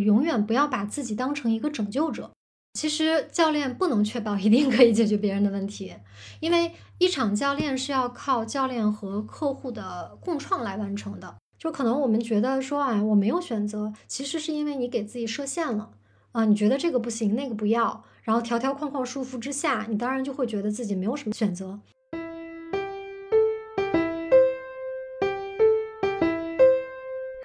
永远不要把自己当成一个拯救者。其实教练不能确保 一定可以解决别人的问题，因为一场教练是要靠教练和客户的共创来完成的。就可能我们觉得说，哎，我没有选择，其实是因为你给自己设限了啊，你觉得这个不行，那个不要，然后条条框框束缚之下，你当然就会觉得自己没有什么选择。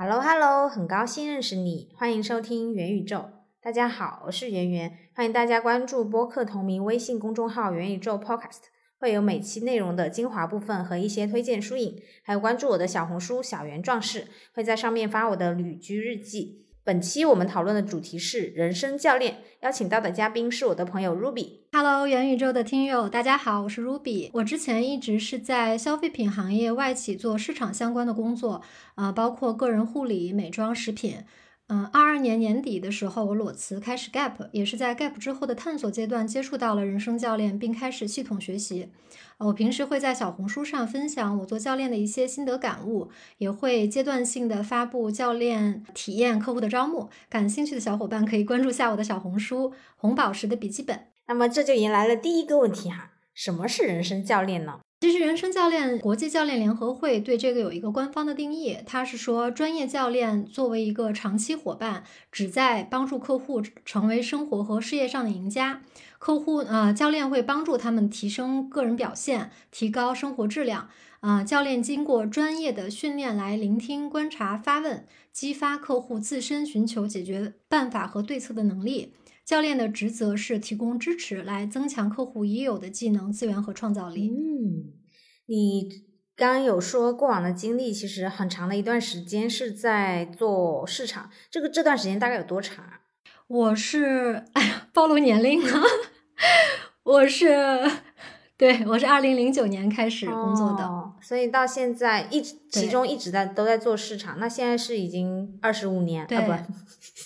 Hello，Hello，很高兴认识你，欢迎收听元宇宙。大家好，我是圆圆，欢迎大家关注播客同名微信公众号“元宇宙 Podcast”，会有每期内容的精华部分和一些推荐书影，还有关注我的小红书“小圆壮士”，会在上面发我的旅居日记。本期我们讨论的主题是人生教练，邀请到的嘉宾是我的朋友 Ruby。Hello，元宇宙的听友，大家好，我是 Ruby。我之前一直是在消费品行业外企做市场相关的工作，啊，包括个人护理、美妆、食品。嗯，二二年年底的时候，我裸辞开始 gap，也是在 gap 之后的探索阶段接触到了人生教练，并开始系统学习。我平时会在小红书上分享我做教练的一些心得感悟，也会阶段性的发布教练体验客户的招募。感兴趣的小伙伴可以关注下我的小红书红宝石的笔记本。那么这就迎来了第一个问题哈，什么是人生教练呢？其实，人生教练国际教练联合会对这个有一个官方的定义，它是说，专业教练作为一个长期伙伴，旨在帮助客户成为生活和事业上的赢家。客户呃，教练会帮助他们提升个人表现，提高生活质量。啊，教练经过专业的训练来聆听、观察、发问，激发客户自身寻求解决办法和对策的能力。教练的职责是提供支持，来增强客户已有的技能、资源和创造力。嗯，你刚刚有说过往的经历，其实很长的一段时间是在做市场，这个这段时间大概有多长啊？我是哎呀，暴露年龄了，我是对，我是二零零九年开始工作的，所以到现在一直其中一直在都在做市场，那现在是已经二十五年，对不？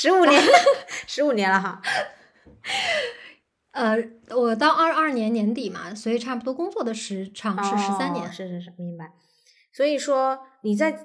十五年，十五年了哈。呃，我到二二年年底嘛，所以差不多工作的时长是十三年。是是是，明白。所以说你在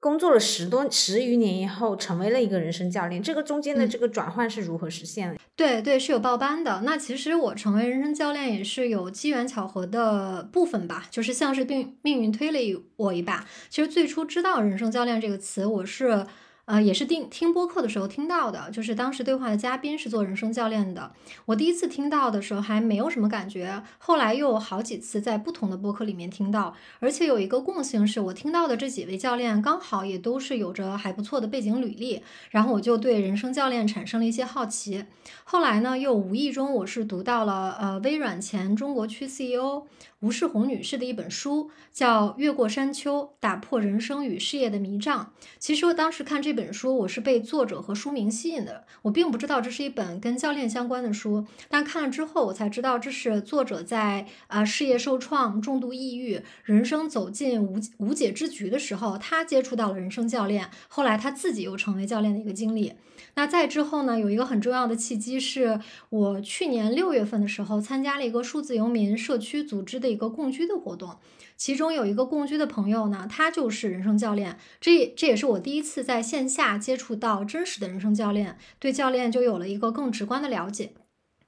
工作了十多十余年以后，成为了一个人生教练，这个中间的这个转换是如何实现的？对对，是有报班的。那其实我成为人生教练也是有机缘巧合的部分吧，就是像是命命运推了我一把。其实最初知道“人生教练”这个词，我是。呃，也是听听播客的时候听到的，就是当时对话的嘉宾是做人生教练的。我第一次听到的时候还没有什么感觉，后来又有好几次在不同的播客里面听到，而且有一个共性是我听到的这几位教练刚好也都是有着还不错的背景履历，然后我就对人生教练产生了一些好奇。后来呢，又无意中我是读到了呃微软前中国区 CEO。吴世红女士的一本书叫《越过山丘：打破人生与事业的迷障》。其实我当时看这本书，我是被作者和书名吸引的。我并不知道这是一本跟教练相关的书，但看了之后，我才知道这是作者在啊事业受创、重度抑郁、人生走进无无解之局的时候，他接触到了人生教练，后来他自己又成为教练的一个经历。那再之后呢，有一个很重要的契机，是我去年六月份的时候参加了一个数字游民社区组织的一个共居的活动，其中有一个共居的朋友呢，他就是人生教练，这这也是我第一次在线下接触到真实的人生教练，对教练就有了一个更直观的了解。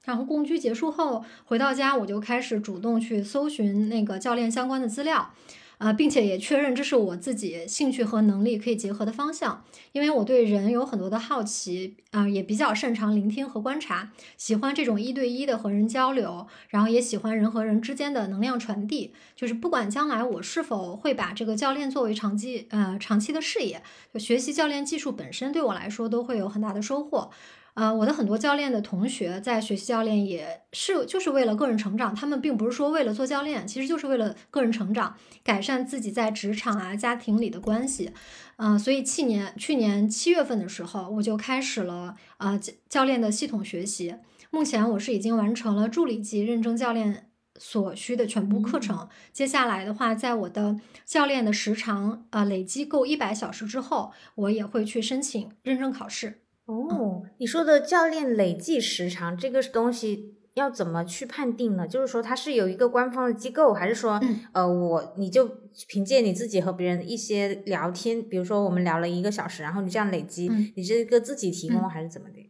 然后共居结束后回到家，我就开始主动去搜寻那个教练相关的资料。啊，并且也确认这是我自己兴趣和能力可以结合的方向，因为我对人有很多的好奇，啊，也比较擅长聆听和观察，喜欢这种一对一的和人交流，然后也喜欢人和人之间的能量传递。就是不管将来我是否会把这个教练作为长期呃长期的事业，就学习教练技术本身对我来说都会有很大的收获。呃，我的很多教练的同学在学习教练也是就是为了个人成长，他们并不是说为了做教练，其实就是为了个人成长，改善自己在职场啊、家庭里的关系。嗯，所以去年去年七月份的时候，我就开始了啊教教练的系统学习。目前我是已经完成了助理级认证教练所需的全部课程。接下来的话，在我的教练的时长啊累积够一百小时之后，我也会去申请认证考试。哦，你说的教练累计时长这个东西要怎么去判定呢？就是说它是有一个官方的机构，还是说嗯呃我你就凭借你自己和别人一些聊天，比如说我们聊了一个小时，然后你这样累积，嗯你这个自己提供嗯还是怎么的？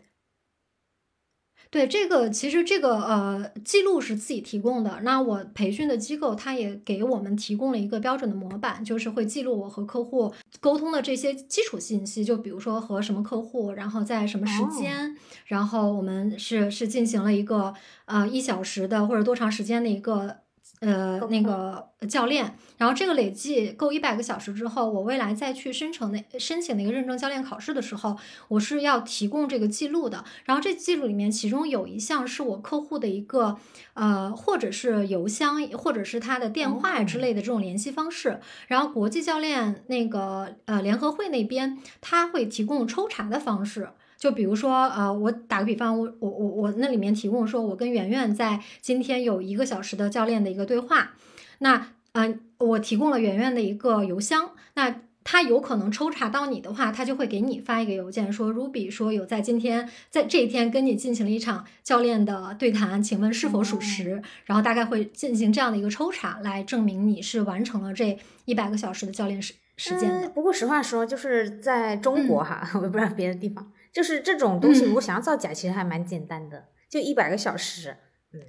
对这个，其实这个呃记录是自己提供的。那我培训的机构，它也给我们提供了一个标准的模板，就是会记录我和客户沟通的这些基础信息，就比如说和什么客户，然后在什么时间，然后我们是是进行了一个呃一小时的或者多长时间的一个。呃，那个教练，然后这个累计够一百个小时之后，我未来再去申请那申请那个认证教练考试的时候，我是要提供这个记录的。然后这记录里面，其中有一项是我客户的一个呃，或者是邮箱，或者是他的电话之类的这种联系方式。然后国际教练那个呃联合会那边，他会提供抽查的方式。就比如说，呃，我打个比方，我我我我那里面提供说，我跟圆圆在今天有一个小时的教练的一个对话，那呃，我提供了圆圆的一个邮箱，那他有可能抽查到你的话，他就会给你发一个邮件说，Ruby 说有在今天在这一天跟你进行了一场教练的对谈，请问是否属实？然后大概会进行这样的一个抽查，来证明你是完成了这一百个小时的教练时时间的。嗯不过实话说，就是在中国哈，我也不知道别的地方，就是这种东西，如果想要造假，其实还蛮简单的，就一百个小时。嗯，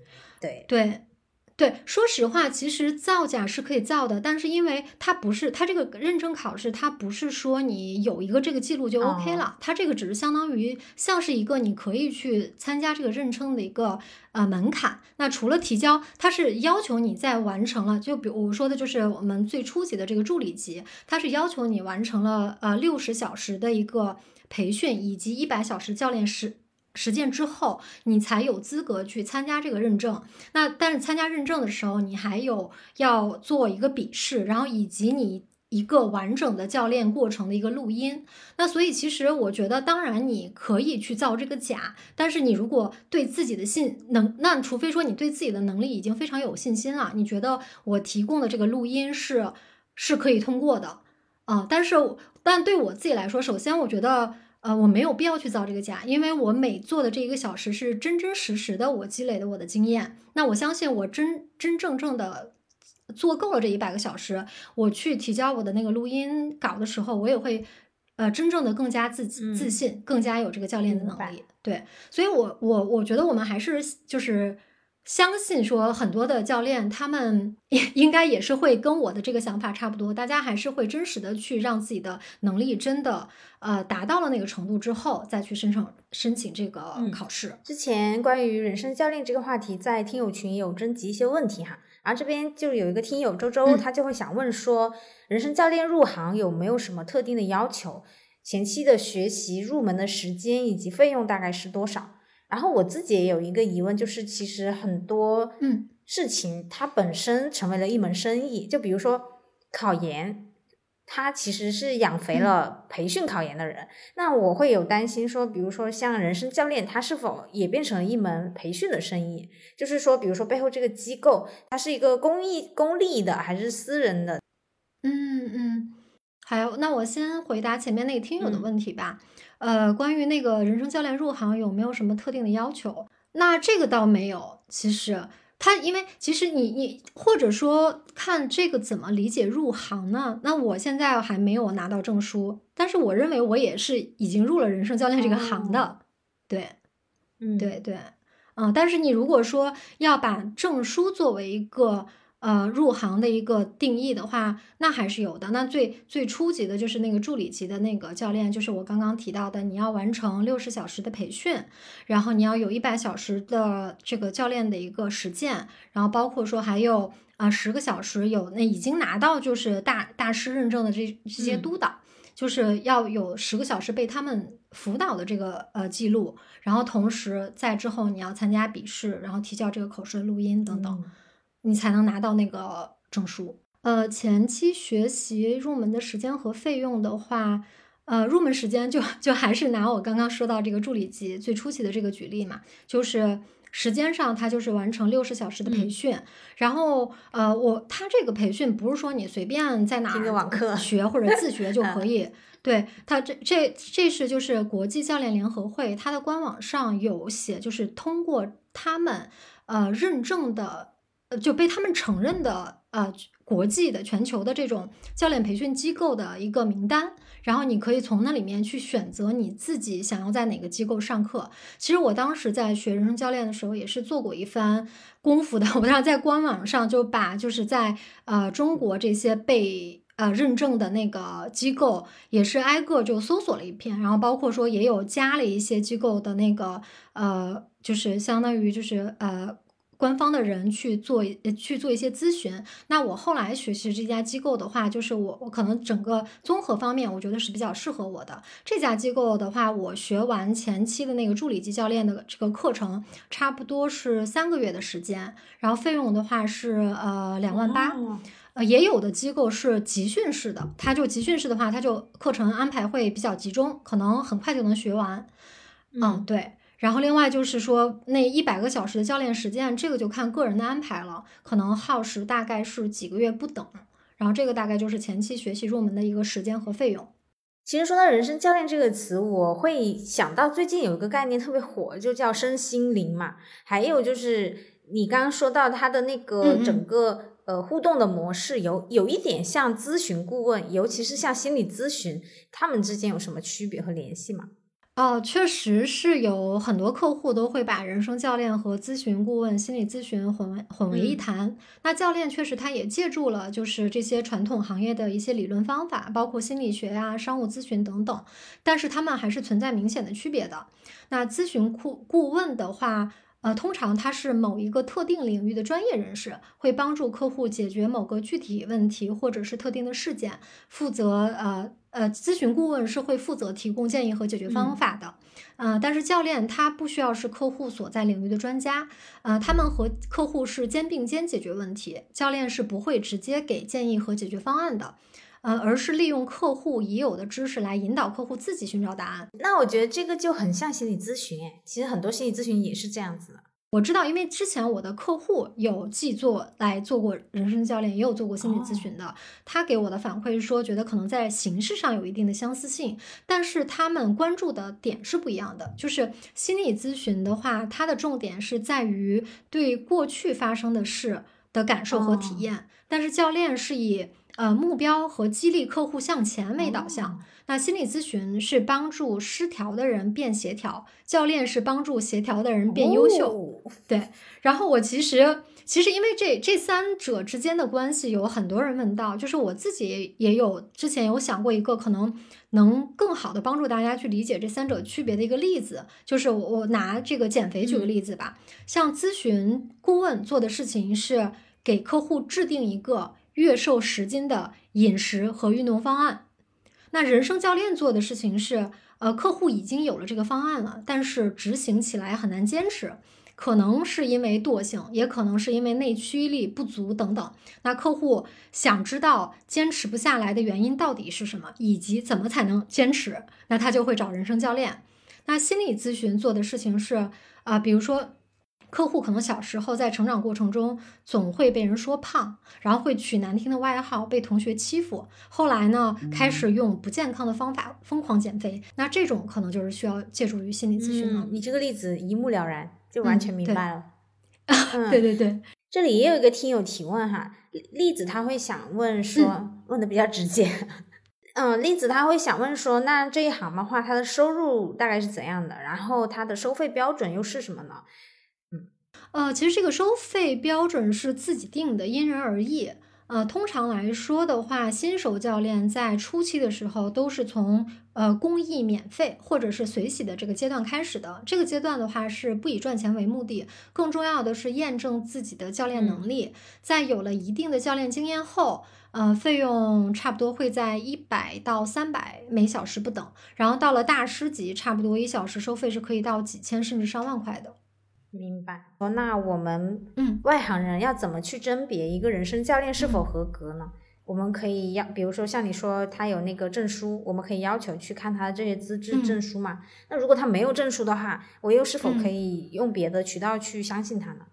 对，对，对，说实话，其实造假是可以造的，但是因为它不是它这个认证考试，它不是说你有一个这个记录就 OK 了，它这个只是相当于像是一个你可以去参加这个认证的一个呃门槛。那除了提交，它是要求你在完成了，就比如我说的就是我们最初级的这个助理级，它是要求你完成了呃六十小时的一个培训以及一百小时教练实实践之后，你才有资格去参加这个认证。那但是参加认证的时候，你还有要做一个笔试，然后以及你一个完整的教练过程的一个录音。那所以其实我觉得，当然你可以去造这个假，但是你如果对自己的信能，那除非说你对自己的能力已经非常有信心了，你觉得我提供的这个录音是是可以通过的啊、但是但对我自己来说，首先我觉得。呃，我没有必要去造这个假，因为我每做的这一个小时是真真实实的我积累的我的经验。那我相信我真真正正的做够了这一百个小时，我去提交我的那个录音稿的时候，我也会呃真正的更加自嗯自信，更加有这个教练的能力。对，所以我我我觉得我们还是就是。相信说很多的教练，他们 应该也是会跟我的这个想法差不多，大家还是会真实的去让自己的能力真的呃达到了那个程度之后，再去申请申请这个嗯考试。之前关于人生教练这个话题，在听友群有征集一些问题哈，然后这边就有一个听友周周，嗯他就会想问说，人生教练入行有没有什么特定的要求？前期的学习、入门的时间以及费用大概是多少？然后我自己也有一个疑问，就是其实很多嗯事情它本身成为了一门生意，就比如说考研，它其实是养肥嗯了培训考研的人。那我会有担心说，比如说像人生教练，他是否也变成了一门培训的生意？就是说，比如说背后这个机构，它是一个公益、公立的还是私人的？嗯嗯，还有，那我先回答前面那个听友的嗯问题吧。呃，关于那个人生教练入行有没有什么特定的要求？那这个倒没有，其实。他因为其实你你或者说看这个怎么理解入行呢？那我现在还没有拿到证书，但是我认为我也是已经入了人生教练这个行的，对。嗯，对对，嗯，但是你如果说要把证书作为一个呃入行的一个定义的话，那还是有的。那最最初级的就是那个助理级的那个教练，就是我刚刚提到的，你要完成六十小时的培训，然后你要有一百小时的这个教练的一个实践，然后包括说还有啊十、个小时有那已经拿到就是大大师认证的这这些嗯督导。就是要有十个小时被他们辅导的这个呃记录，然后同时在之后你要参加笔试，然后提交这个口试的录音等等，嗯你才能拿到那个证书。呃，前期学习入门的时间和费用的话，呃，入门时间就 就还是拿我刚刚说到这个助理级最初期的这个举例嘛，就是时间上它就是完成六十小时的培嗯训，然后呃，我它这个培训不是说你随便在哪听个网课学或者自学就 可以。对它这这这是就是国际教练联合会，它的官网上有写，就是通过他们呃认证的，呃就被他们承认的呃国际的全球的这种教练培训机构的一个名单，然后你可以从那里面去选择你自己想要在哪个机构上课。其实我当时在学人生教练的时候，也是做过一番功夫的。我当时在官网上就把就是在呃中国这些被呃认证的那个机构，也是挨个就搜索了一遍，然后包括说也有加了一些机构的那个呃，就是相当于就是呃。官方的人去做去做一些咨询。那我后来学习这家机构的话，就是我我可能整个综合方面，我觉得是比较适合我的。这家机构的话，我学完前期的那个助理级教练的这个课程，差不多是三个月的时间，然后费用的话是呃两万八。呃，也有的机构是集训式的，它就集训式的话，它就课程安排会比较集中，可能很快就能学完。嗯，对。然后另外就是说，那一百个小时的教练实践，这个就看个人的安排了，可能耗时大概是几个月不等。然后这个大概就是前期学习入门的一个时间和费用。其实说到人生教练这个词，我会想到最近有一个概念特别火，就叫身心灵嘛。还有就是你刚刚说到他的那个整个呃互动的模式，有有一点像咨询顾问，尤其是像心理咨询，他们之间有什么区别和联系吗？哦，确实是有很多客户都会把人生教练和咨询顾问、心理咨询混为混为一谈。那教练确实他也借助了就是这些传统行业的一些理论方法，包括心理学呀、商务咨询等等，但是他们还是存在明显的区别的。那咨询顾顾问的话，呃，通常他是某一个特定领域的专业人士，会帮助客户解决某个具体问题或者是特定的事件，负责呃。呃，咨询顾问是会负责提供建议和解决方法的，呃，但是教练他不需要是客户所在领域的专家，呃，他们和客户是肩并肩解决问题，教练是不会直接给建议和解决方案的，呃，而是利用客户已有的知识来引导客户自己寻找答案。那我觉得这个就很像心理咨询，哎，其实很多心理咨询也是这样子的。我知道，因为之前我的客户有既做来做过人生教练，也有做过心理咨询的。他给我的反馈是说，觉得可能在形式上有一定的相似性，但是他们关注的点是不一样的。就是心理咨询的话，它的重点是在于对过去发生的事的感受和体验，但是教练是以呃目标和激励客户向前为导向。那心理咨询是帮助失调的人变协调，教练是帮助协调的人变优秀。对，然后我其实其实因为这这三者之间的关系，有很多人问到，就是我自己也有之前有想过一个可能能更好的帮助大家去理解这三者区别的一个例子，就是我我拿这个减肥举个例子吧，像咨询顾问做的事情是给客户制定一个月瘦十斤的饮食和运动方案。那人生教练做的事情是，呃，客户已经有了这个方案了，但是执行起来很难坚持，可能是因为惰性，也可能是因为内驱力不足等等。那客户想知道坚持不下来的原因到底是什么，以及怎么才能坚持，那他就会找人生教练。那心理咨询做的事情是，啊，比如说。客户可能小时候在成长过程中总会被人说胖，然后会取难听的外号，被同学欺负。后来呢，开始用不健康的方法疯狂减肥。那这种可能就是需要借助于心理咨询了。你这个例子一目了然，就完全明白了。对对对，这里也有一个听友提问哈，栗子他会想问说，问的比较直接。嗯，栗子他会想问说，那这一行的话，他的收入大概是怎样的？然后他的收费标准又是什么呢？呃，其实这个收费标准是自己定的，因人而异。呃，通常来说的话，新手教练在初期的时候都是从呃公益、免费或者是随喜的这个阶段开始的。这个阶段的话是不以赚钱为目的，更重要的是验证自己的教练能力。在有了一定的教练经验后，呃，费用差不多会在一百到三百每小时不等。然后到了大师级，差不多一小时收费是可以到几千甚至上万块的。明白。哦，那我们嗯，外行人要怎么去甄别一个人生教练是否合格呢？我们可以要，比如说像你说他有那个证书，我们可以要求去看他的这些资质证书嘛？那如果他没有证书的话，我又是否可以用别的渠道去相信他呢？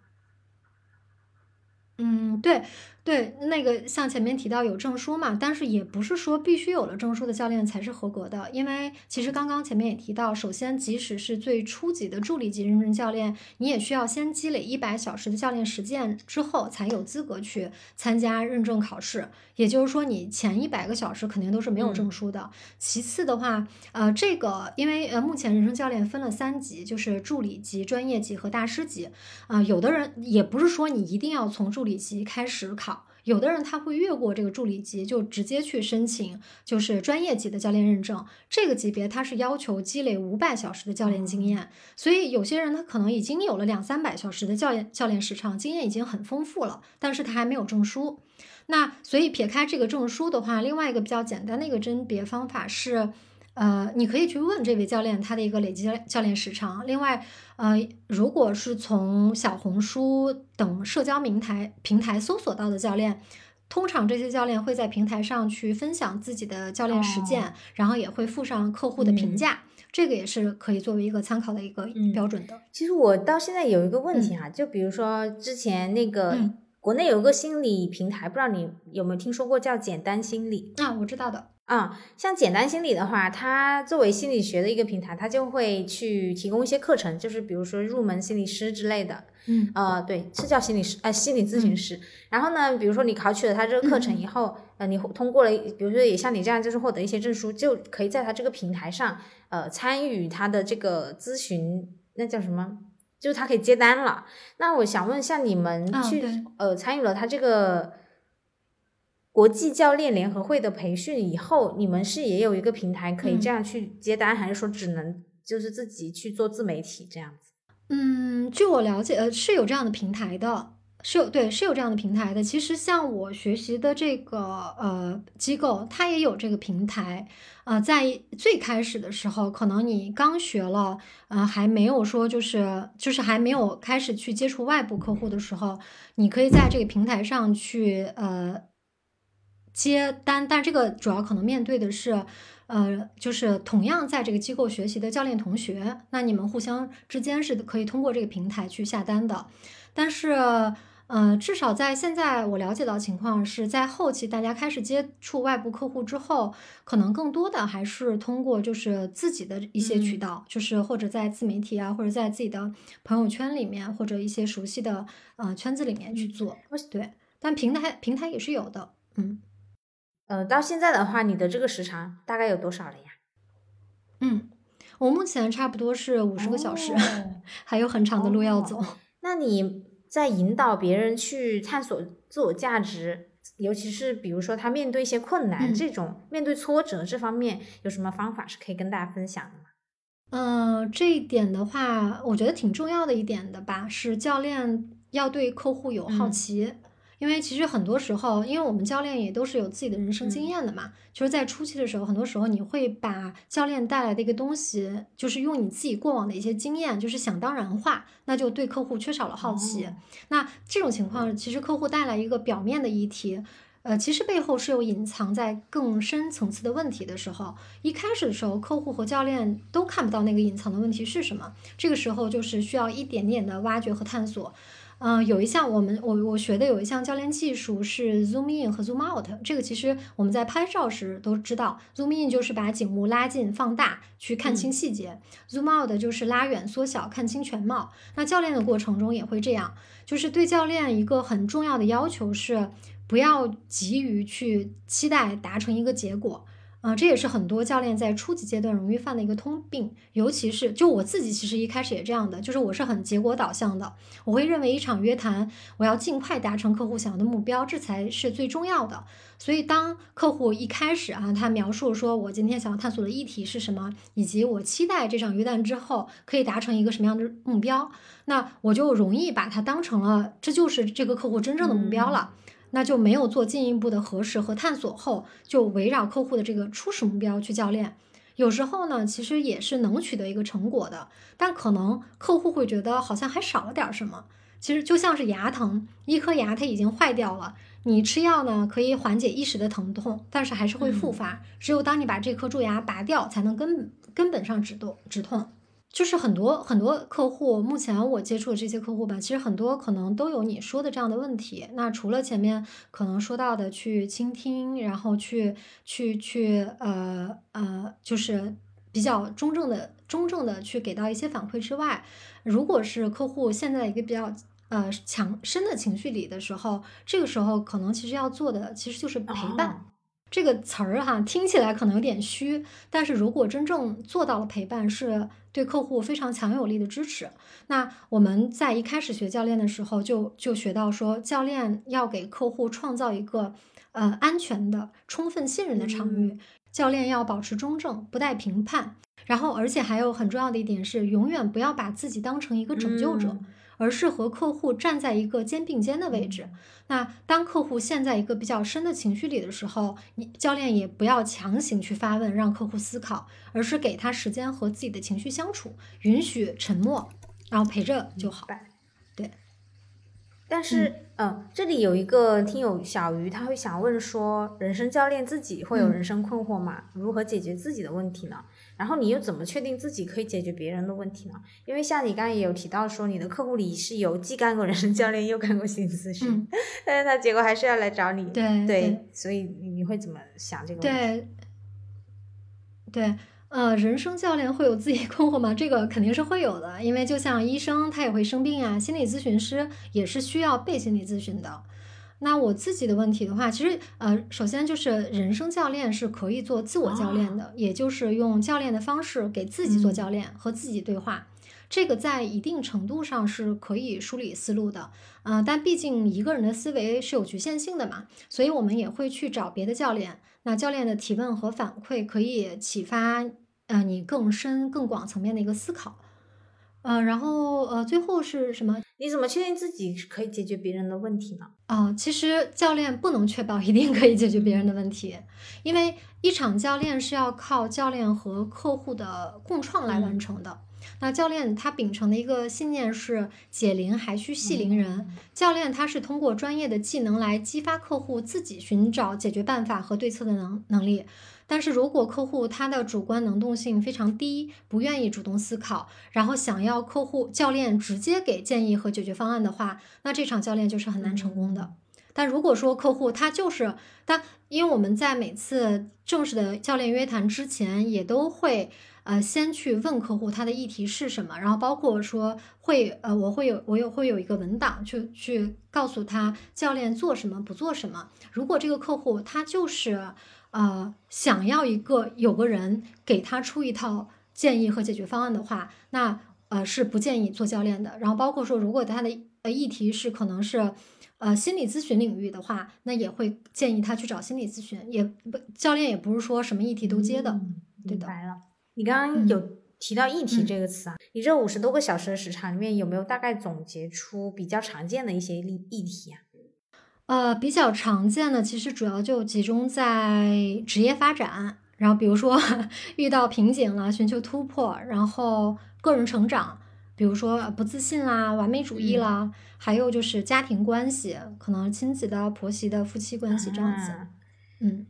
嗯，对。对，那个像前面提到有证书嘛，但是也不是说必须有了证书的教练才是合格的，因为其实刚刚前面也提到，首先即使是最初级的助理级认证教练，你也需要先积累一百小时的教练实践之后，才有资格去参加认证考试。也就是说，你前一百个小时肯定都是没有证书的。其次的话，呃，这个因为呃目前人生教练分了三级，就是助理级、专业级和大师级。啊，有的人也不是说你一定要从助理级开始考。有的人他会越过这个助理级，就直接去申请，就是专业级的教练认证。这个级别他是要求积累五百小时的教练经验，所以有些人他可能已经有了两三百小时的教练教练时长，经验已经很丰富了，但是他还没有证书。那所以撇开这个证书的话，另外一个比较简单的一个甄别方法是。呃，你可以去问这位教练他的一个累计教练时长。另外，呃，如果是从小红书等社交平台平台搜索到的教练，通常这些教练会在平台上去分享自己的教练实践，然后也会附上客户的评价，这个也是可以作为一个参考的一个标准的。其实我到现在有一个问题哈，就比如说之前那个国内有个心理平台，不知道你有没有听说过，叫简单心理啊？我知道的。啊，像简单心理的话，它作为心理学的一个平台，它就会去提供一些课程，就是比如说入门心理师之类的。嗯，呃，对，是叫心理师，呃，心理咨询师。然后呢，比如说你考取了他这个课程以后，呃，你通过了，比如说也像你这样，就是获得一些证书，就可以在他这个平台上，呃，参与他的这个咨询，那叫什么？就是他可以接单了。那我想问，像你们去，呃，参与了他这个。国际教练联合会的培训以后，你们是也有一个平台可以这样去接单，还是说只能就是自己去做自媒体这样子？嗯，据我了解，呃，是有这样的平台的，是有对，是有这样的平台的。其实像我学习的这个呃机构，它也有这个平台。呃，在最开始的时候，可能你刚学了，呃，还没有说就是就是还没有开始去接触外部客户的时候，你可以在这个平台上去呃。接单，但这个主要可能面对的是，呃，就是同样在这个机构学习的教练同学，那你们互相之间是可以通过这个平台去下单的。但是，呃，至少在现在我了解到情况是在后期大家开始接触外部客户之后，可能更多的还是通过就是自己的一些渠道，就是或者在自媒体啊，或者在自己的朋友圈里面，或者一些熟悉的呃圈子里面去做。对，但平台平台也是有的，嗯。呃，到现在的话，你的这个时长大概有多少了呀？嗯，我目前差不多是五十个小时，还有很长的路要走。那你在引导别人去探索自我价值，尤其是比如说他面对一些困难这种面对挫折这方面，有什么方法是可以跟大家分享的吗？嗯，这一点的话，我觉得挺重要的一点的吧，是教练要对客户有好奇。因为其实很多时候，因为我们教练也都是有自己的人生经验的嘛，就是在初期的时候，很多时候你会把教练带来的一个东西，就是用你自己过往的一些经验，就是想当然化，那就对客户缺少了好奇。那这种情况，其实客户带来一个表面的议题，呃，其实背后是有隐藏在更深层次的问题的时候，一开始的时候，客户和教练都看不到那个隐藏的问题是什么，这个时候就是需要一点点的挖掘和探索。嗯，有一项我们我我学的有一项教练技术是 zoom in 和 zoom out。这个其实我们在拍照时都知道，zoom in 就是把景物拉近放大去看清细节，zoom out 就是拉远缩小看清全貌。那教练的过程中也会这样，就是对教练一个很重要的要求是，不要急于去期待达成一个结果。啊，这也是很多教练在初级阶段容易犯的一个通病，尤其是就我自己，其实一开始也这样的，就是我是很结果导向的，我会认为一场约谈，我要尽快达成客户想要的目标，这才是最重要的。所以当客户一开始啊，他描述说我今天想要探索的议题是什么，以及我期待这场约谈之后可以达成一个什么样的目标，那我就容易把它当成了这就是这个客户真正的目标了。那就没有做进一步的核实和探索后，就围绕客户的这个初始目标去教练。有时候呢，其实也是能取得一个成果的，但可能客户会觉得好像还少了点什么。其实就像是牙疼，一颗牙它已经坏掉了，你吃药呢可以缓解一时的疼痛，但是还是会复发。只有当你把这颗蛀牙拔掉，才能根根本上止痛止痛。就是很多很多客户，目前我接触的这些客户吧，其实很多可能都有你说的这样的问题。那除了前面可能说到的去倾听，然后去去去呃呃，就是比较中正的中正的去给到一些反馈之外，如果是客户现在一个比较呃强深的情绪里的时候，这个时候可能其实要做的其实就是陪伴。这个词儿哈听起来可能有点虚，但是如果真正做到了陪伴，是对客户非常强有力的支持。那我们在一开始学教练的时候，就就学到说，教练要给客户创造一个呃安全的、充分信任的场域。教练要保持中正，不带评判。然后，而且还有很重要的一点是，永远不要把自己当成一个拯救者。而是和客户站在一个肩并肩的位置。那当客户陷在一个比较深的情绪里的时候，你教练也不要强行去发问，让客户思考，而是给他时间和自己的情绪相处，允许沉默，然后陪着就好。对。但是，嗯，这里有一个听友小鱼，他会想问说：人生教练自己会有人生困惑吗？如何解决自己的问题呢？然后你又怎么确定自己可以解决别人的问题呢？因为像你刚刚也有提到说，你的客户里是有既干过人生教练又干过心理咨询，但是他结果还是要来找你。对对，所以你会怎么想这个问题？对对，呃，人生教练会有自己困惑吗？这个肯定是会有的，因为就像医生他也会生病啊，心理咨询师也是需要被心理咨询的。那我自己的问题的话，其实呃，首先就是人生教练是可以做自我教练的，也就是用教练的方式给自己做教练，和自己对话。这个在一定程度上是可以梳理思路的，呃，但毕竟一个人的思维是有局限性的嘛，所以我们也会去找别的教练。那教练的提问和反馈可以启发呃你更深更广层面的一个思考。呃，然后呃，最后是什么？你怎么确定自己可以解决别人的问题呢？啊，其实教练不能确保一定可以解决别人的问题，因为一场教练是要靠教练和客户的共创来完成的。那教练他秉承的一个信念是解铃还需系铃人，教练他是通过专业的技能来激发客户自己寻找解决办法和对策的能能力。但是如果客户他的主观能动性非常低，不愿意主动思考，然后想要客户教练直接给建议和解决方案的话，那这场教练就是很难成功的。但如果说客户他就是，但因为我们在每次正式的教练约谈之前，也都会呃先去问客户他的议题是什么，然后包括说会呃我会有我有会有一个文档去去告诉他教练做什么不做什么。如果这个客户他就是。呃，想要一个有个人给他出一套建议和解决方案的话，那呃是不建议做教练的。然后包括说，如果他的呃议题是可能是呃心理咨询领域的话，那也会建议他去找心理咨询。也不教练也不是说什么议题都接的，对的。白了，你刚刚有提到议题这个词啊，你这五十多个小时的时长里面有没有大概总结出比较常见的一些议议题啊？呃，比较常见的其实主要就集中在职业发展，然后比如说 遇到瓶颈了，寻求突破，然后个人成长，比如说不自信啦、完美主义啦，还有就是家庭关系，可能亲戚的、婆媳的、夫妻关系这样子。嗯，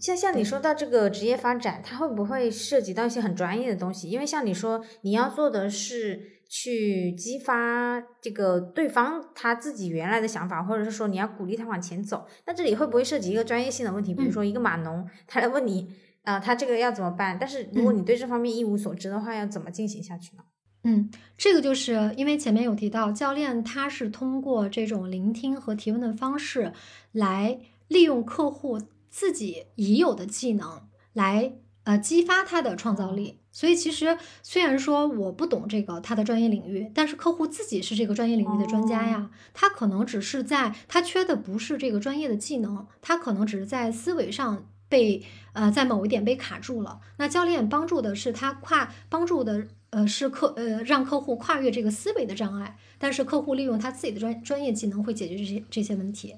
像像你说到这个职业发展，它会不会涉及到一些很专业的东西？因为像你说你要做的是。去激发这个对方他自己原来的想法，或者是说你要鼓励他往前走，那这里会不会涉及一个专业性的问题？比如说一个码农，他来问你，啊，他这个要怎么办？但是如果你对这方面一无所知的话，要怎么进行下去呢？嗯，这个就是因为前面有提到，教练他是通过这种聆听和提问的方式，来利用客户自己已有的技能来。呃，激发他的创造力。所以其实虽然说我不懂这个他的专业领域，但是客户自己是这个专业领域的专家呀。他可能只是在他缺的不是这个专业的技能，他可能只是在思维上被呃在某一点被卡住了。那教练帮助的是他跨帮助的呃是客呃让客户跨越这个思维的障碍，但是客户利用他自己的专专业技能会解决这些这些问题。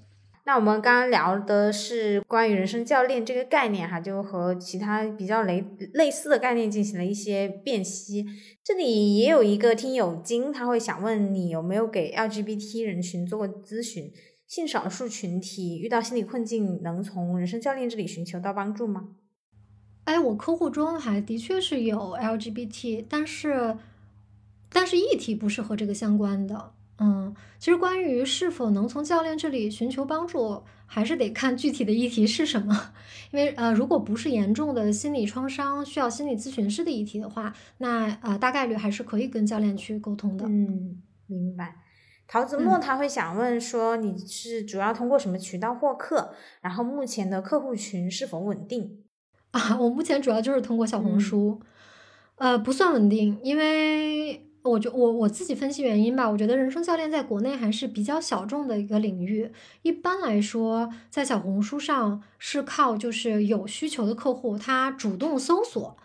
那我们刚刚聊的是关于人生教练这个概念哈，就和其他比较类类似的概念进行了一些辨析。这里也有一个听友金，他会想问你有没有给 LGBT 人群做过咨询？性少数群体遇到心理困境，能从人生教练这里寻求到帮助吗？哎，我客户中还的确是有 LGBT，但是但是议题不是和这个相关的。嗯，其实关于是否能从教练这里寻求帮助，还是得看具体的议题是什么。因为呃，如果不是严重的心理创伤，需要心理咨询师的议题的话，那呃大概率还是可以跟教练去沟通的。嗯，明白。陶子墨他会想问说，你是主要通过什么渠道获客？然后目前的客户群是否稳定？啊，我目前主要就是通过小红书，呃，不算稳定，因为。我觉我我自己分析原因吧，我觉得人生教练在国内还是比较小众的一个领域。一般来说，在小红书上是靠就是有需求的客户，他主动搜索，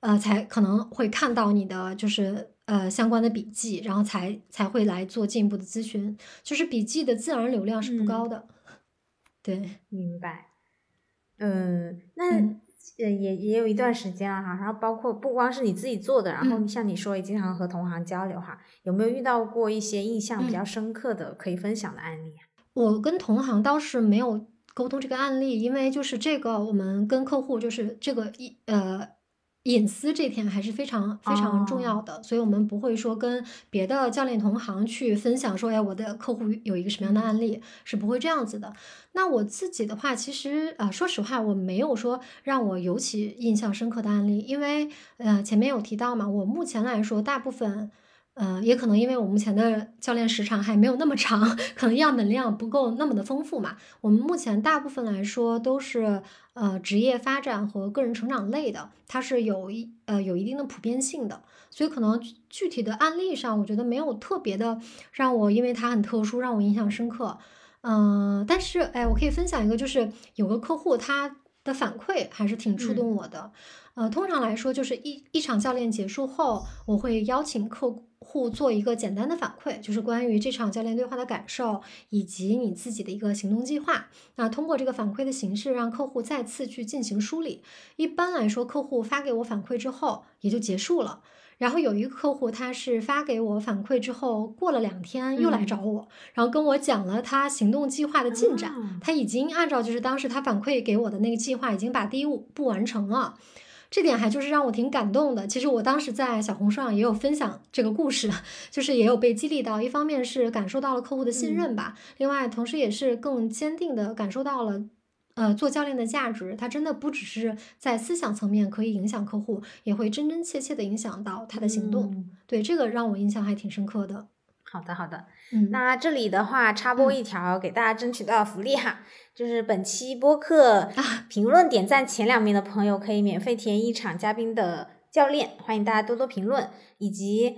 呃，才可能会看到你的就是呃相关的笔记，然后才才会来做进一步的咨询。就是笔记的自然流量是不高的。对，明白。嗯，那。呃，也也有一段时间了哈，然后包括不光是你自己做的，然后像你说也经常和同行交流哈，有没有遇到过一些印象比较深刻的可以分享的案例？我跟同行倒是没有沟通这个案例，因为就是这个我们跟客户就是这个一呃。隐私这点还是非常非常重要的，所以我们不会说跟别的教练同行去分享说，哎，我的客户有一个什么样的案例，是不会这样子的。那我自己的话，其实啊，说实话，我没有说让我尤其印象深刻的案例，因为呃，前面有提到嘛，我目前来说，大部分。呃，也可能因为我目前的教练时长还没有那么长，可能样本量不够那么的丰富嘛。我们目前大部分来说都是呃职业发展和个人成长类的，它是有一呃有一定的普遍性的，所以可能具体的案例上，我觉得没有特别的让我因为它很特殊让我印象深刻。嗯，但是哎，我可以分享一个，就是有个客户他的反馈还是挺触动我的。呃，通常来说，就是一一场教练结束后，我会邀请客户做一个简单的反馈，就是关于这场教练对话的感受，以及你自己的一个行动计划。那通过这个反馈的形式，让客户再次去进行梳理。一般来说，客户发给我反馈之后，也就结束了。然后有一个客户，他是发给我反馈之后，过了两天又来找我，然后跟我讲了他行动计划的进展。他已经按照就是当时他反馈给我的那个计划，已经把第一步完成了。这点还就是让我挺感动的。其实我当时在小红书上也有分享这个故事，就是也有被激励到。一方面是感受到了客户的信任吧，另外同时也是更坚定的感受到了，呃，做教练的价值。他真的不只是在思想层面可以影响客户，也会真真切切的影响到他的行动。对这个让我印象还挺深刻的。好的，好的。嗯那这里的话插播一条，给大家争取到福利哈，就是本期播客评论点赞前两名的朋友可以免费体验一场嘉宾的教练，欢迎大家多多评论，以及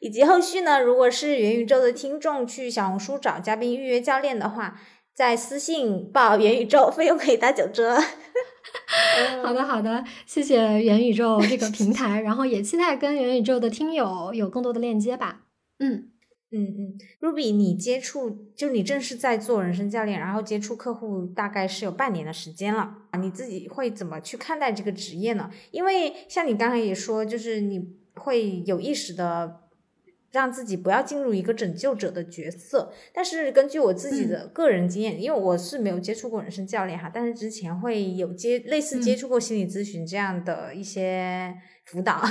以及后续呢，如果是元宇宙的听众去小红书找嘉宾预约教练的话，在私信报元宇宙，费用可以打九折。好的，好的，谢谢元宇宙这个平台，然后也期待跟元宇宙的听友有更多的链接吧。嗯。嗯嗯，Ruby，你接触就你正式在做人生教练，然后接触客户大概是有半年的时间了。啊，你自己会怎么去看待这个职业呢？因为像你刚才也说，就是你会有意识的让自己不要进入一个拯救者的角色，但是根据我自己的个人经验，因为我是没有接触过人生教练哈，但是之前会有接类似接触过心理咨询这样的一些辅导。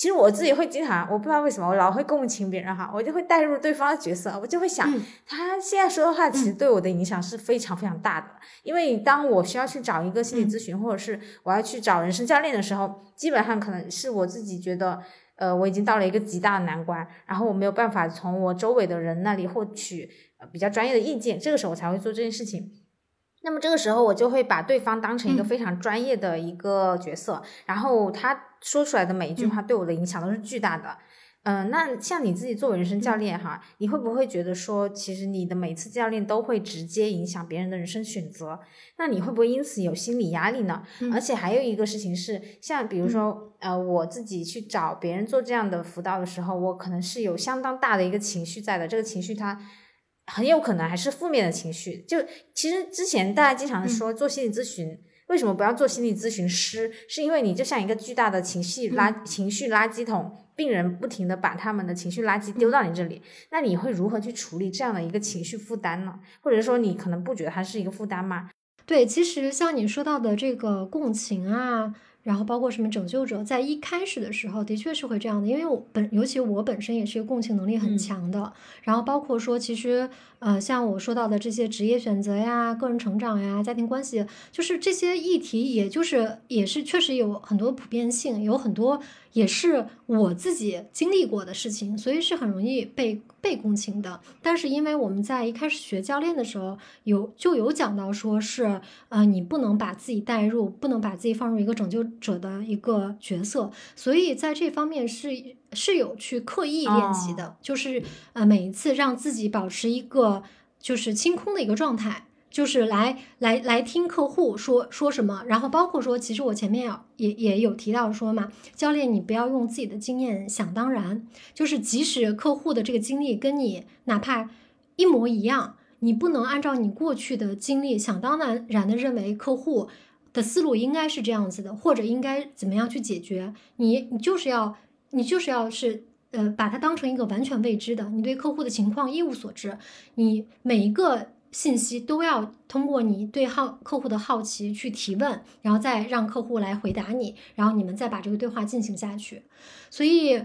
其实我自己会经常，我不知道为什么我老会共情别人哈，我就会带入对方的角色，我就会想，他现在说的话其实对我的影响是非常非常大的。因为当我需要去找一个心理咨询，或者是我要去找人生教练的时候，基本上可能是我自己觉得，呃，我已经到了一个极大的难关，然后我没有办法从我周围的人那里获取比较专业的意见，这个时候我才会做这件事情。那么这个时候，我就会把对方当成一个非常专业的一个角色，然后他说出来的每一句话对我的影响都是巨大的。嗯，那像你自己作为人生教练哈，你会不会觉得说，其实你的每次教练都会直接影响别人的人生选择？那你会不会因此有心理压力呢？而且还有一个事情是，像比如说，呃，我自己去找别人做这样的辅导的时候，我可能是有相当大的一个情绪在的，这个情绪它。很有可能还是负面的情绪。就其实之前大家经常说做心理咨询，为什么不要做心理咨询师？是因为你就像一个巨大的情绪垃情绪垃圾桶，病人不停的把他们的情绪垃圾丢到你这里，那你会如何去处理这样的一个情绪负担呢？或者说你可能不觉得它是一个负担吗？对，其实像你说到的这个共情啊。然后包括什么拯救者，在一开始的时候的确是会这样的，因为我本尤其我本身也是一个共情能力很强的，然后包括说其实呃像我说到的这些职业选择呀、个人成长呀、家庭关系，就是这些议题，也就是也是确实有很多普遍性，有很多也是我自己经历过的事情，所以是很容易被被共情的。但是因为我们在一开始学教练的时候，有就有讲到说是呃你不能把自己带入，不能把自己放入一个拯救。者的一个角色，所以在这方面是是有去刻意练习的，就是呃每一次让自己保持一个就是清空的一个状态，就是来来来听客户说说什么，然后包括说，其实我前面也也有提到说嘛，教练你不要用自己的经验想当然，就是即使客户的这个经历跟你哪怕一模一样，你不能按照你过去的经历想当然然的认为客户。的思路应该是这样子的，或者应该怎么样去解决？你你就是要你就是要是呃把它当成一个完全未知的，你对客户的情况一无所知，你每一个信息都要通过你对好客户的好奇去提问，然后再让客户来回答你，然后你们再把这个对话进行下去。所以，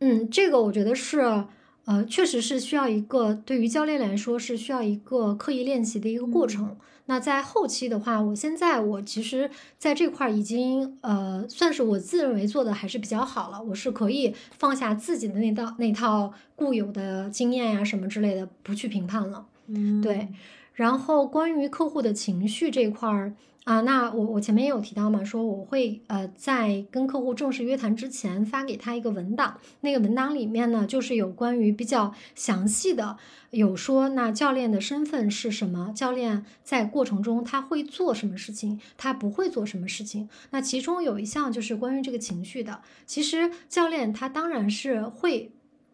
嗯，这个我觉得是呃确实是需要一个对于教练来说是需要一个刻意练习的一个过程。那在后期的话，我现在我其实在这块已经呃，算是我自认为做的还是比较好了。我是可以放下自己的那套那套固有的经验呀什么之类的，不去评判了。嗯，对。然后关于客户的情绪这块儿。啊，那我我前面也有提到嘛，说我会呃在跟客户正式约谈之前发给他一个文档，那个文档里面呢就是有关于比较详细的，有说那教练的身份是什么，教练在过程中他会做什么事情，他不会做什么事情。那其中有一项就是关于这个情绪的，其实教练他当然是会，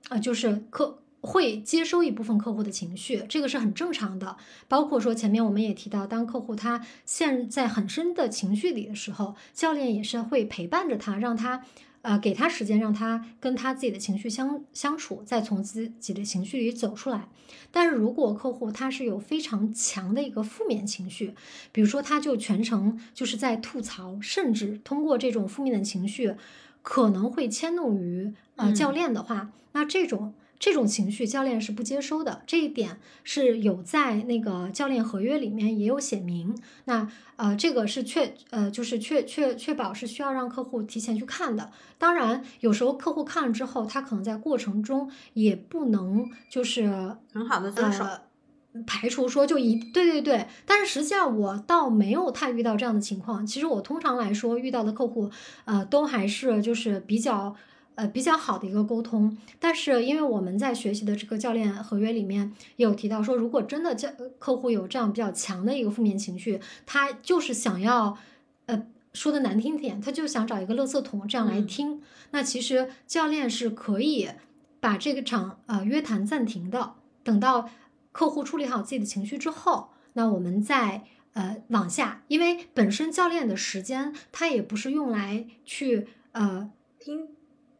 呃，就是客。会接收一部分客户的情绪，这个是很正常的。包括说前面我们也提到，当客户他陷在很深的情绪里的时候，教练也是会陪伴着他，让他呃给他时间，让他跟他自己的情绪相相处，再从自己的情绪里走出来。但是如果客户他是有非常强的一个负面情绪，比如说他就全程就是在吐槽，甚至通过这种负面的情绪可能会迁怒于呃教练的话，那这种。这种情绪教练是不接收的，这一点是有在那个教练合约里面也有写明。那呃，这个是确呃，就是确确确保是需要让客户提前去看的。当然，有时候客户看了之后，他可能在过程中也不能就是很好的遵守，排除说就一对对对。但是实际上我倒没有太遇到这样的情况。其实我通常来说遇到的客户，呃，都还是就是比较。呃，比较好的一个沟通，但是因为我们在学习的这个教练合约里面有提到说，如果真的教客户有这样比较强的一个负面情绪，他就是想要，呃，说的难听点，他就想找一个垃圾桶这样来听。那其实教练是可以把这个场呃约谈暂停的，等到客户处理好自己的情绪之后，那我们再呃往下，因为本身教练的时间他也不是用来去呃听。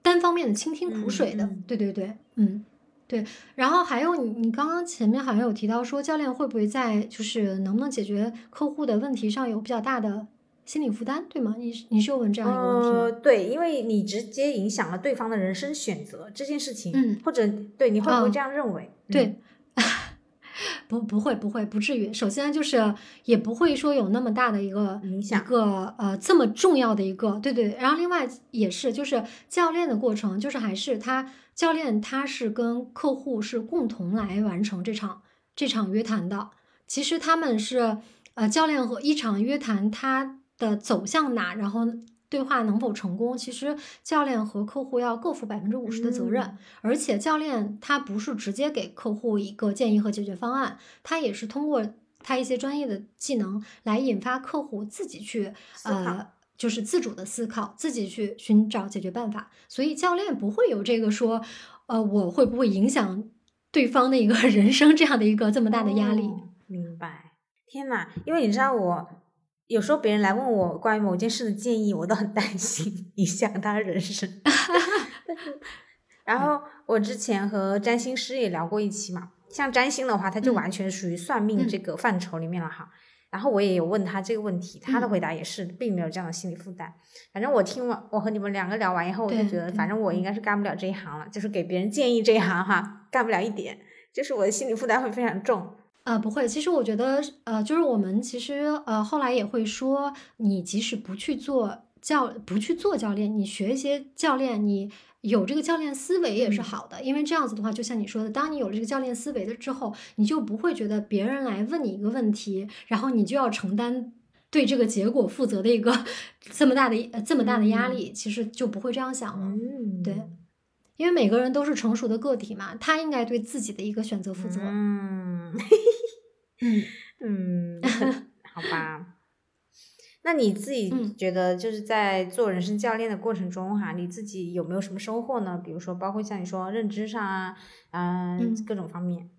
单方面的倾听苦水的，对对对，嗯，对。然后还有你，你刚刚前面好像有提到说，教练会不会在就是能不能解决客户的问题上有比较大的心理负担，对吗？你你是有问这样一个问题吗？对，因为你直接影响了对方的人生选择这件事情，嗯，或者对你会不会这样认为？对。不，不会，不会，不至于。首先就是，也不会说有那么大的一个影响，一个呃这么重要的一个，对对。然后另外也是，就是教练的过程，就是还是他教练他是跟客户是共同来完成这场这场约谈的。其实他们是呃教练和一场约谈，他的走向哪，然后。对话能否成功？其实教练和客户要各负百分之五十的责任，而且教练他不是直接给客户一个建议和解决方案，他也是通过他一些专业的技能来引发客户自己去呃，就是自主的思考，自己去寻找解决办法。所以教练不会有这个说，呃，我会不会影响对方的一个 人生这样的一个这么大的压力？明白？天呐，因为你知道我。有时候别人来问我关于某件事的建议，我都很担心 影响他人生。然后我之前和占星师也聊过一期嘛，像占星的话，他就完全属于算命这个范畴里面了哈。然后我也有问他这个问题，他的嗯回答也是并没有这样的心理负担。反正我听完，我和你们两个聊完以后，我就觉得，反正我应该是干不了这一行了，就是给别人建议这一行哈，干不了一点，就是我的心理负担会非常重。呃，不会，其实我觉得，呃，就是我们其实呃后来也会说，你即使不去做教，不去做教练，你学一些教练，你有这个教练思维也是嗯。好的，因为这样子的话，就像你说的，当你有了这个教练思维了之后，你就不会觉得别人来问你一个问题，然后你就要承担对这个结果负责的一个这么大的呃这么大的压嗯。力，其实就不会这样想了。嗯。对。因为每个人都是成熟的个体嘛，他应该对自己的一个选择负责。嗯嗯 嗯，好吧。那你自己嗯觉得，就是在做人生教练的过程中哈，你自己有没有什么收获呢？比如说，包括像你说认知上啊，嗯、嗯各种方面。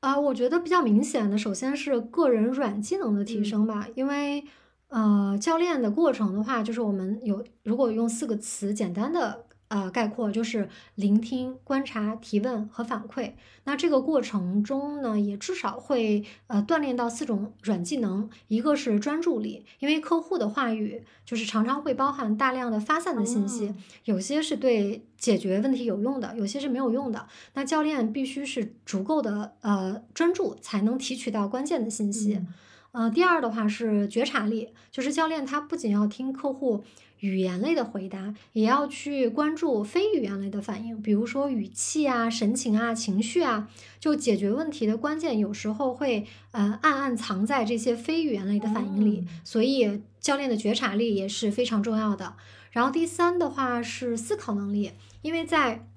啊、我觉得比较明显的，首先是个人软技能的提升吧，因为呃，教练的过程的话，就是我们有如果用四个词简单的呃概括，就是聆听、观察、提问和反馈。那这个过程中呢，也至少会呃锻炼到四种软技能，一个是专注力，因为客户的话语就是常常会包含大量的发散的信息，哦有些是对解决问题有用的，有些是没有用的。那教练必须是足够的呃专注，才能提取到关键的信息。嗯呃，第二的话是觉察力，就是教练他不仅要听客户语言类的回答，也要去关注非语言类的反应，比如说语气啊、神情啊、情绪啊，就解决问题的关键有时候会呃暗暗藏在这些非语言类的反应里，哦所以教练的觉察力也是非常重要的。然后第三的话是思考能力，因为在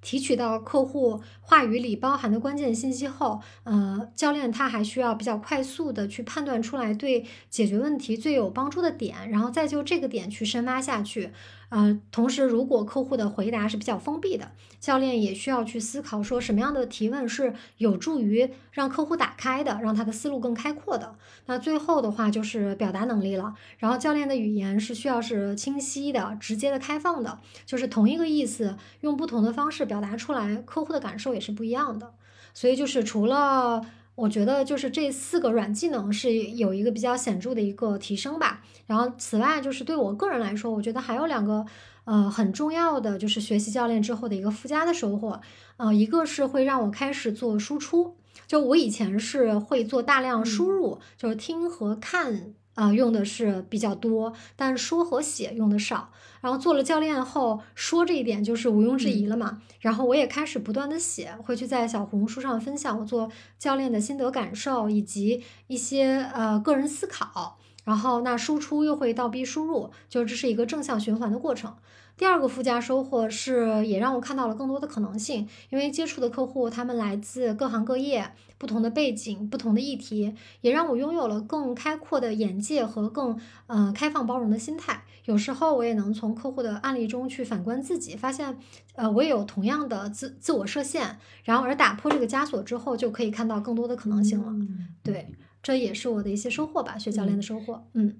提取到客户话语里包含的关键信息后，呃，教练他还需要比较快速的去判断出来对解决问题最有帮助的点，然后再就这个点去深挖下去。呃，同时，如果客户的回答是比较封闭的，教练也需要去思考说什么样的提问是有助于让客户打开的，让他的思路更开阔的。那最后的话就是表达能力了，然后教练的语言是需要是清晰的、直接的、开放的，就是同一个意思，用不同的方式表达出来，客户的感受也是不一样的。所以就是除了我觉得就是这四个软技能是有一个比较显著的一个提升吧。然后此外就是对我个人来说，我觉得还有两个呃很重要的，就是学习教练之后的一个附加的收获。呃，一个是会让我开始做输出，就我以前是会做大量输入，就是听和看。啊、用的是比较多，但说和写用的少。然后做了教练后，说这一点就是毋庸置疑了嘛。然后我也开始不断的写，会去在小红书上分享我做教练的心得感受，以及一些呃个人思考。然后那输出又会倒逼输入，就这是一个正向循环的过程。第二个附加收获是，也让我看到了更多的可能性，因为接触的客户他们来自各行各业、不同的背景、不同的议题，也让我拥有了更开阔的眼界和更呃开放包容的心态。有时候我也能从客户的案例中去反观自己，发现呃我也有同样的自自我设限，然后而打破这个枷锁之后，就可以看到更多的可能性了。嗯对，这也是我的一些收获吧，学教练的收获。嗯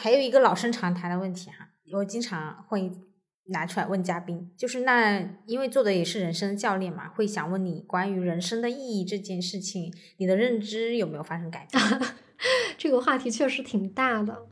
还有一个老生常谈的问题哈，我经常会拿出来问嘉宾，就是那因为做的也是人生教练嘛，会想问你关于人生的意义这件事情，你的认知有没有发生改变？这个话题确实挺大的。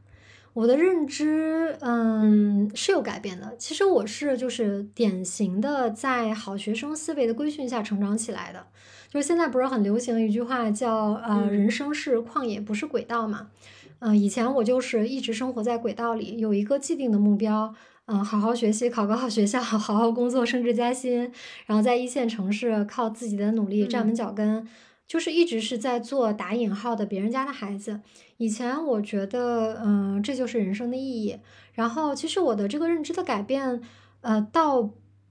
我的认知，嗯，是有改变的。其实我是就是典型的在好学生思维的规训下成长起来的。就是现在不是很流行一句话叫“呃，嗯人生是旷野，不是轨道”嘛。嗯、以前我就是一直生活在轨道里，有一个既定的目标，嗯、好好学习，考个好学校，好好工作，升职加薪，然后在一线城市靠自己的努力站稳嗯脚跟。就是一直是在做打引号的别人家的孩子。以前我觉得，嗯、这就是人生的意义。然后，其实我的这个认知的改变，呃，倒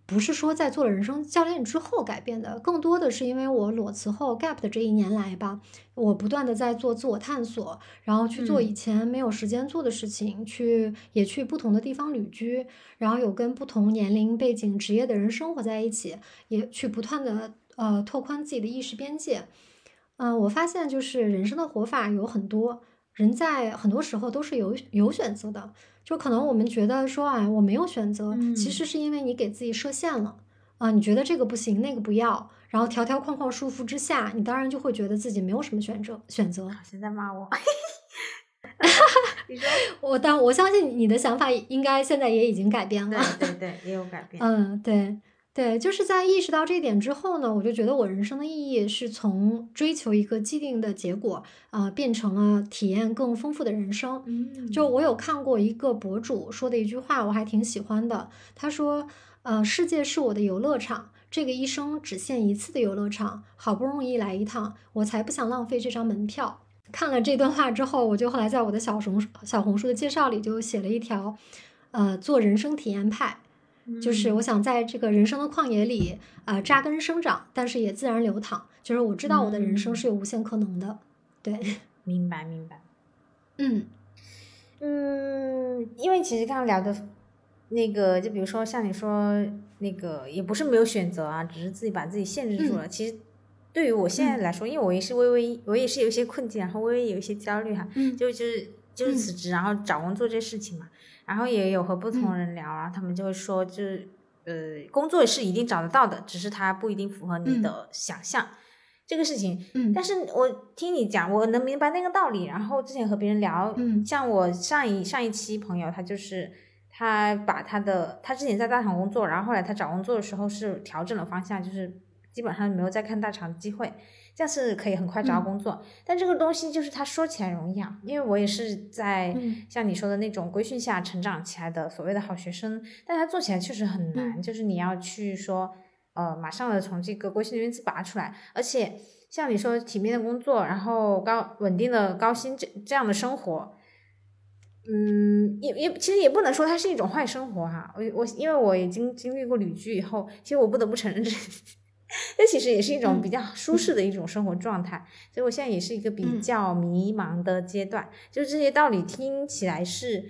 不是说在做了人生教练之后改变的，更多的是因为我裸辞后 gap 的这一年来吧，我不断的在做自我探索，然后去做嗯以前没有时间做的事情，去也去不同的地方旅居，然后有跟不同年龄、背景、职业的人生活在一起，也去不断的呃拓宽自己的意识边界。嗯、我发现就是人生的活法有很多，人在很多时候都是有有选择的。就可能我们觉得说，哎，我没有选择，其嗯实是因为你给自己设限了。啊，你觉得这个不行，那个不要，然后条条框框束缚之下，你当然就会觉得自己没有什么选择选择。现在骂我 你说，我当我相信你的想法应该现在也已经改变了。对对对，也有改变。嗯，对对，就是在意识到这一点之后呢，我就觉得我人生的意义是从追求一个既定的结果啊，变成了体验更丰富的人生。嗯，就我有看过一个博主说的一句话，我还挺喜欢的。他说。呃，世界是我的游乐场，这个一生只限一次的游乐场，好不容易来一趟，我才不想浪费这张门票。看了这段话之后，我就后来在我的小红小红书的介绍里就写了一条，呃，做人生体验派，就是我想在这个人生的旷野里，呃，扎根生长，但是也自然流淌。就是我知道我的人生是有无限可能的。对，明白明白。嗯嗯，因为其实刚刚聊的。那个，就比如说像你说那个，也不是没有选择啊，只是自己把自己限制住了。其实对于我现在来说，因为我也是微微，我也是有一些困境，然后微微有一些焦虑哈，就就是就是辞职，然后找工作这事情嘛，然后也有和不同人聊啊，他们就会说，就是呃，工作是一定找得到的，只是它不一定符合你的想象这个事情。嗯，但是我听你讲，我能明白那个道理。然后之前和别人聊，嗯，像我上一上一期朋友，他就是。他把他的他之前在大厂工作，然后后来他找工作的时候是调整了方向，就是基本上没有再看大厂的机会，这样是可以很快找到工作。但这个东西就是他说起来容易啊，因为我也是在像你说的那种规训下成长起来的所谓的好学生，但他做起来确实很难，就是你要去说呃马上的从这个规训里面自拔出来，而且像你说体面的工作，然后高稳定的高薪这这样的生活。嗯，也也其实也不能说它是一种坏生活哈。我我因为我已经经历过旅居以后，其实我不得不承认这，这其实也是一种比较舒适的一种生活状态。所以我现在也是一个比较迷茫的阶段。就是这些道理听起来是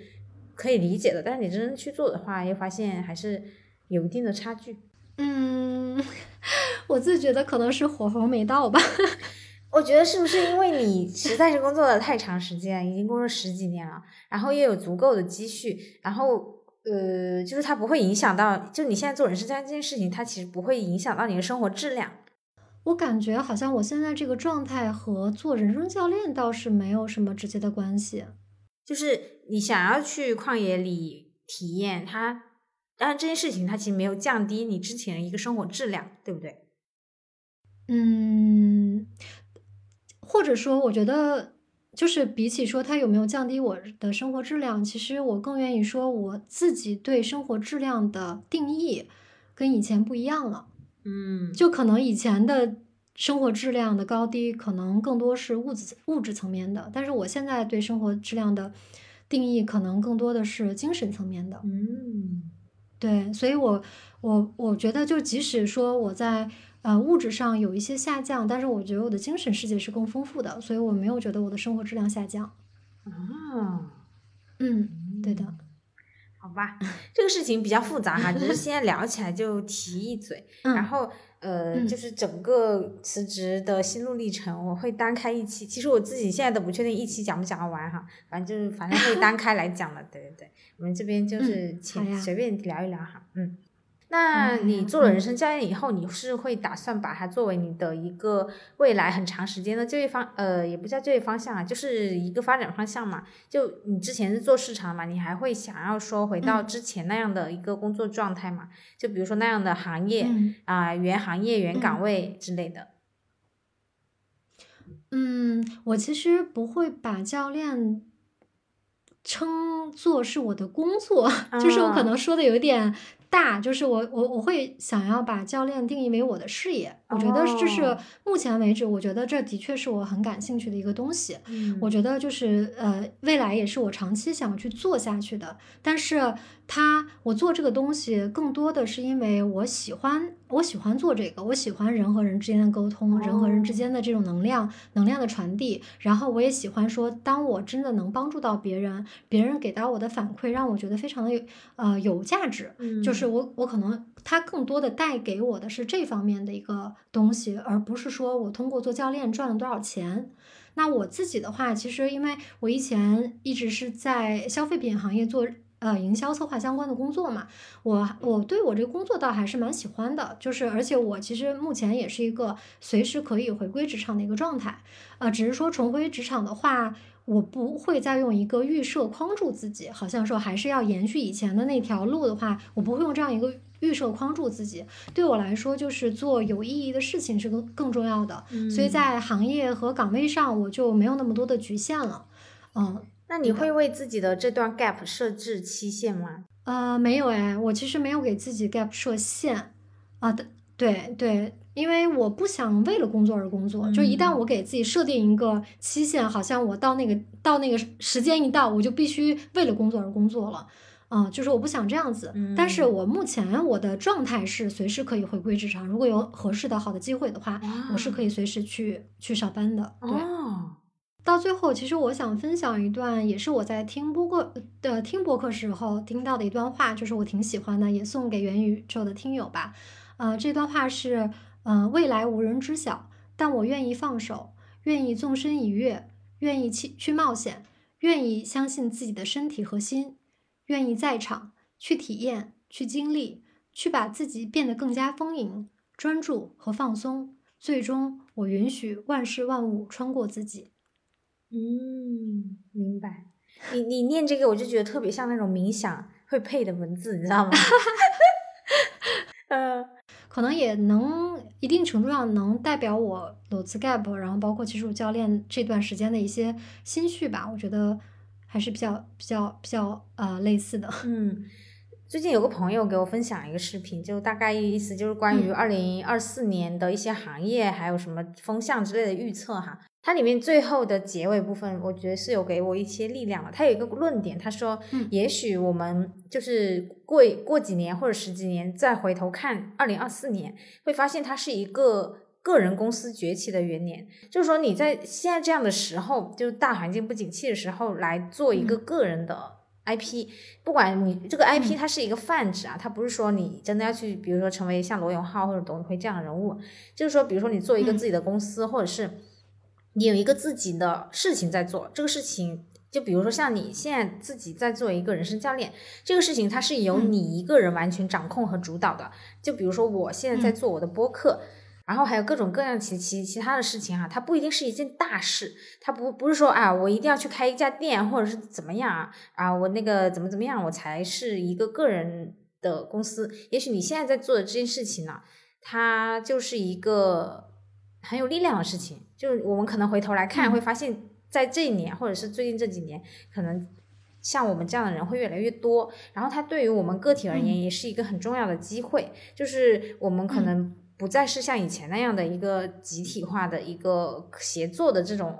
可以理解的，但是你真正去做的话，又发现还是有一定的差距。嗯，我自己觉得可能是火候没到吧。我觉得是不是因为你实在是工作了太长时间，已经工作十几年了，然后又有足够的积蓄，然后呃，就是它不会影响到，就你现在做人生教练这件事情，它其实不会影响到你的生活质量。我感觉好像我现在这个状态和做人生教练倒是没有什么直接的关系。就是你想要去旷野里体验它，但是这件事情它其实没有降低你之前的一个生活质量，对不对？嗯。或者说，我觉得就是比起说它有没有降低我的生活质量，其实我更愿意说我自己对生活质量的定义跟以前不一样了。嗯，就可能以前的生活质量的高低，可能更多是物质物质层面的，但是我现在对生活质量的定义，可能更多的是精神层面的。嗯，对，所以我我我觉得，就即使说我在。呃，物质上有一些下降，但是我觉得我的精神世界是更丰富的，所以我没有觉得我的生活质量下降。啊，嗯，对的。好吧，这个事情比较复杂哈，只是现在聊起来就提一嘴。然后呃，就是整个辞职的心路历程，我会单开一期。其实我自己现在都不确定一期讲不讲得完哈，反正就是反正会单开来讲了。对对对，我们这边就是请随便聊一聊哈，嗯。那你做了人生教练以后，你是会打算把它作为你的一个未来很长时间的就业方，呃，也不叫就业方向啊，就是一个发展方向嘛。就你之前是做市场嘛，你还会想要说回到之前那样的一个工作状态嘛？就比如说那样的行业啊，原行业、原岗位之类的。嗯，我其实不会把教练称作是我的工作，就是我可能说的有点。大就是我我我会想要把教练定义为我的事业，我觉得这是目前为止，我觉得这的确是我很感兴趣的一个东西。我觉得就是呃，未来也是我长期想去做下去的。但是它我做这个东西更多的是因为我喜欢，我喜欢做这个，我喜欢人和人之间的沟通，人和人之间的这种能量能量的传递。然后我也喜欢说，当我真的能帮助到别人，别人给到我的反馈让我觉得非常的有呃有价值，就是。是我，我可能他更多的带给我的是这方面的一个东西，而不是说我通过做教练赚了多少钱。那我自己的话，其实因为我以前一直是在消费品行业做呃营销策划相关的工作嘛，我我对我这个工作倒还是蛮喜欢的，就是而且我其实目前也是一个随时可以回归职场的一个状态，呃，只是说重回职场的话，我不会再用一个预设框住自己，好像说还是要延续以前的那条路的话，我不会用这样一个预设框住自己。对我来说，就是做有意义的事情是更更重要的，所以在行业和岗位上，我就没有那么多的局限了。嗯，那你会为自己的这段 gap 设置期限吗？呃，没有哎，我其实没有给自己 gap 设限啊的，对对，因为我不想为了工作而工作，就一旦我给自己设定一个期限，好像我到那个到那个时间一到，我就必须为了工作而工作了，嗯，就是我不想这样子。但是我目前我的状态是随时可以回归职场，如果有合适的好的机会的话，我是可以随时去去上班的。对。到最后，其实我想分享一段，也是我在听播客的听播客时候听到的一段话，就是我挺喜欢的，也送给元宇宙的听友吧。呃，这段话是，嗯，未来无人知晓，但我愿意放手，愿意纵身一跃，愿意去去冒险，愿意相信自己的身体和心，愿意在场去体验、去经历、去把自己变得更加丰盈、专注和放松。最终，我允许万事万物穿过自己。嗯，明白。你你念这个，我就觉得特别像那种冥想会配的文字，你知道吗？呃，可能也能一定程度上能代表我裸辞 gap，然后包括技术教练这段时间的一些心绪吧。我觉得还是比较比较比较呃类似的。嗯，最近有个朋友给我分享一个视频，就大概意思就是关于二零二四年的一些行业还有什么风向之类的预测哈。它里面最后的结尾部分，我觉得是有给我一些力量的。它有一个论点，他说，也许我们就是过过几年或者十几年再回头看二零二四年，会发现它是一个个人公司崛起的元年。就是说你在现在这样的时候，就是大环境不景气的时候，来做一个个人的 IP，不管你这个 IP 它是一个泛指啊，它不是说你真的要去，比如说成为像罗永浩或者董宇辉这样的人物，就是说，比如说你做一个自己的公司，或者是。你有一个自己的事情在做，这个事情就比如说像你现在自己在做一个人生教练，这个事情它是由你一个人完全掌控和主导的。就比如说我现在在做我的播客，然后还有各种各样其其其他的事情啊，它不一定是一件大事，它不不是说啊我一定要去开一家店或者是怎么样啊啊我那个怎么怎么样我才是一个个人的公司。也许你现在在做的这件事情呢，它就是一个。很有力量的事情，就是我们可能回头来看，会发现，在这一年或者是最近这几年，可能像我们这样的人会越来越多。然后，它对于我们个体而言，也是一个很重要的机会，就是我们可能不再是像以前那样的一个集体化的一个协作的这种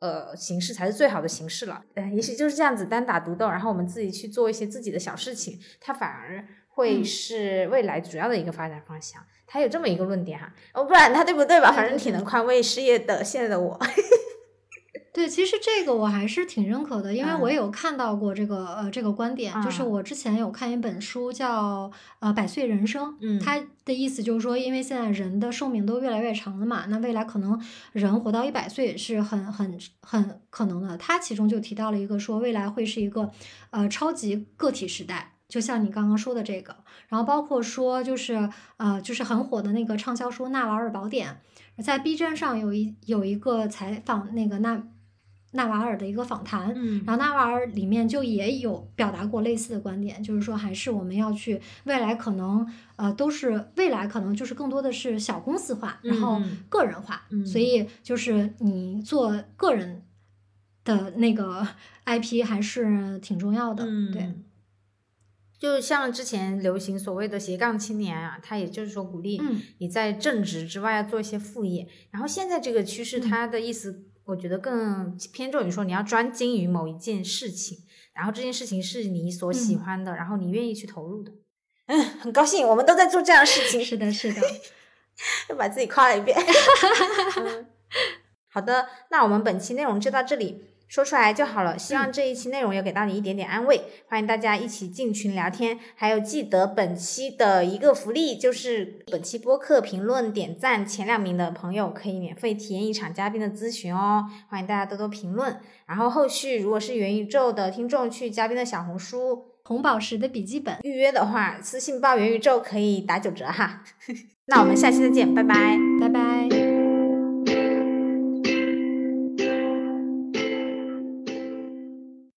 呃形式才是最好的形式了。呃，也许就是这样子单打独斗，然后我们自己去做一些自己的小事情，它反而会是未来主要的一个发展方向。他有这么一个论点哈，哦，不然他对不对吧？反正挺能宽慰失业的现在的我。对，其实这个我还是挺认可的，因为我也有看到过这个呃这个观点，就是我之前有看一本书叫呃《百岁人生》，嗯，它的意思就是说，因为现在人的寿命都越来越长了嘛，那未来可能人活到一百岁是很很很可能的。他其中就提到了一个说，未来会是一个呃超级个体时代。就像你刚刚说的这个，然后包括说就是呃，就是很火的那个畅销书《纳瓦尔宝典》，在 B 站上有一有一个采访那个纳纳瓦尔的一个访谈，嗯，然后纳瓦尔里面就也有表达过类似的观点，就是说还是我们要去未来可能呃都是未来可能就是更多的是小公司化，然后个人化，所以就是你做个人的那个 IP 还是挺重要的，对。就像之前流行所谓的斜杠青年啊，他也就是说鼓励你在正职之外要做一些副业。然后现在这个趋势，它的意思我觉得更偏重于说你要专精于某一件事情，然后这件事情是你所喜欢的，然后你愿意去投入的。嗯，很高兴我们都在做这样的事情。是的，是的，又把自己夸了一遍。好的，那我们本期内容就到这里。说出来就好了，希望这一期内容有给到你一点点安慰。欢迎大家一起进群聊天，还有记得本期的一个福利，就是本期播客评论点赞前两名的朋友可以免费体验一场嘉宾的咨询哦。欢迎大家多多评论，然后后续如果是元宇宙的听众，去嘉宾的小红书。红宝石的笔记本。预约的话，私信报元宇宙可以打九折哈。那我们下期再见，拜拜。